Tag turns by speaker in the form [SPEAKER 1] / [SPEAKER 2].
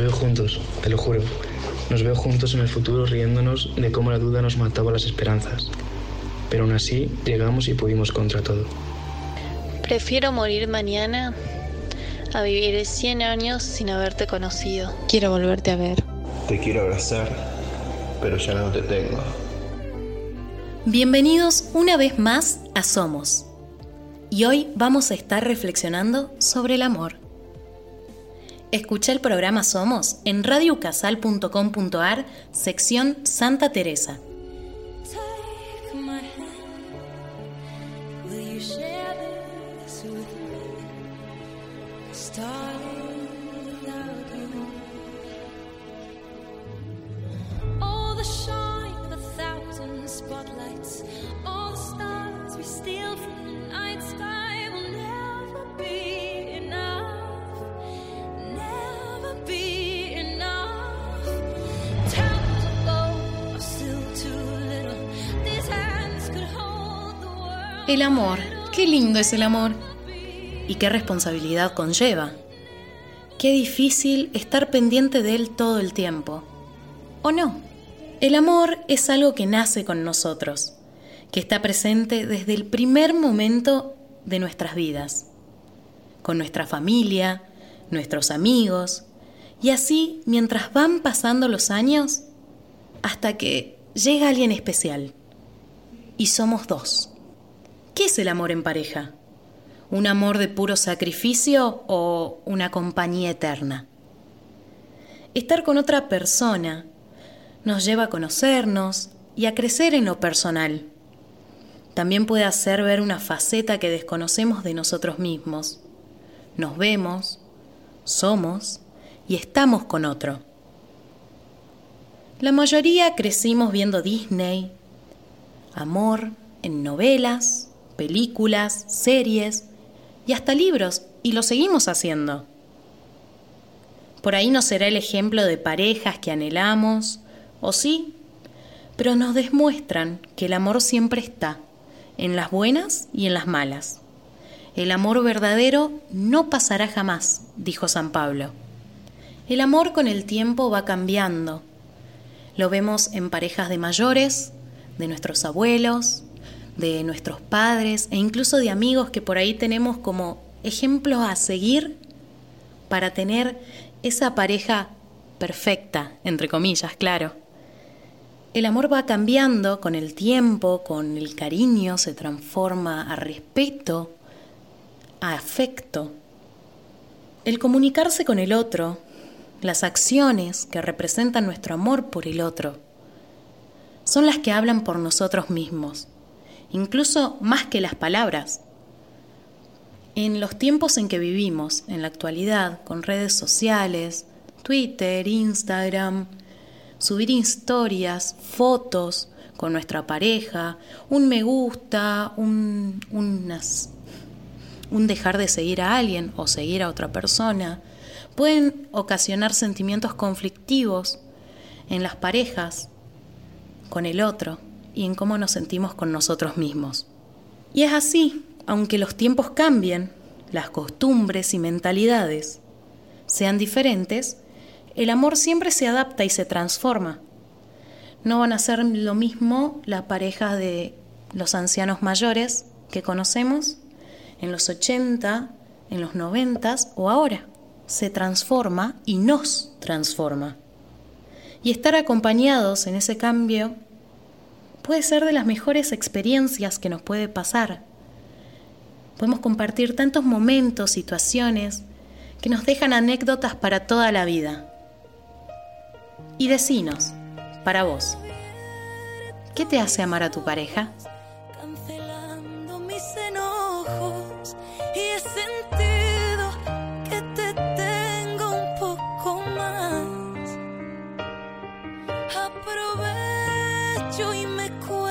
[SPEAKER 1] veo juntos, te lo juro. Nos veo juntos en el futuro riéndonos de cómo la duda nos mataba las esperanzas. Pero aún así llegamos y pudimos contra todo.
[SPEAKER 2] Prefiero morir mañana a vivir 100 años sin haberte conocido.
[SPEAKER 3] Quiero volverte a ver.
[SPEAKER 4] Te quiero abrazar, pero ya no te tengo.
[SPEAKER 5] Bienvenidos una vez más a Somos. Y hoy vamos a estar reflexionando sobre el amor. Escucha el programa Somos en radiocasal.com.ar, sección Santa Teresa. El amor, qué lindo es el amor. Y qué responsabilidad conlleva. Qué difícil estar pendiente de él todo el tiempo. ¿O no? El amor es algo que nace con nosotros, que está presente desde el primer momento de nuestras vidas, con nuestra familia, nuestros amigos, y así mientras van pasando los años, hasta que llega alguien especial, y somos dos. ¿Qué es el amor en pareja? ¿Un amor de puro sacrificio o una compañía eterna? Estar con otra persona nos lleva a conocernos y a crecer en lo personal. También puede hacer ver una faceta que desconocemos de nosotros mismos. Nos vemos, somos y estamos con otro. La mayoría crecimos viendo Disney, amor en novelas, películas, series y hasta libros, y lo seguimos haciendo. Por ahí no será el ejemplo de parejas que anhelamos, o sí, pero nos demuestran que el amor siempre está, en las buenas y en las malas. El amor verdadero no pasará jamás, dijo San Pablo. El amor con el tiempo va cambiando. Lo vemos en parejas de mayores, de nuestros abuelos, de nuestros padres e incluso de amigos que por ahí tenemos como ejemplos a seguir para tener esa pareja perfecta, entre comillas, claro. El amor va cambiando con el tiempo, con el cariño, se transforma a respeto, a afecto. El comunicarse con el otro, las acciones que representan nuestro amor por el otro, son las que hablan por nosotros mismos incluso más que las palabras. En los tiempos en que vivimos, en la actualidad, con redes sociales, Twitter, Instagram, subir historias, fotos con nuestra pareja, un me gusta, un, un dejar de seguir a alguien o seguir a otra persona, pueden ocasionar sentimientos conflictivos en las parejas con el otro y en cómo nos sentimos con nosotros mismos. Y es así, aunque los tiempos cambien, las costumbres y mentalidades sean diferentes, el amor siempre se adapta y se transforma. No van a ser lo mismo la pareja de los ancianos mayores que conocemos en los 80, en los 90 o ahora. Se transforma y nos transforma. Y estar acompañados en ese cambio puede ser de las mejores experiencias que nos puede pasar. Podemos compartir tantos momentos, situaciones, que nos dejan anécdotas para toda la vida. Y decinos, para vos, ¿qué te hace amar a tu pareja?
[SPEAKER 6] Cancelando mis enojos y he sentido que te tengo un poco más. Joy y me cuesta.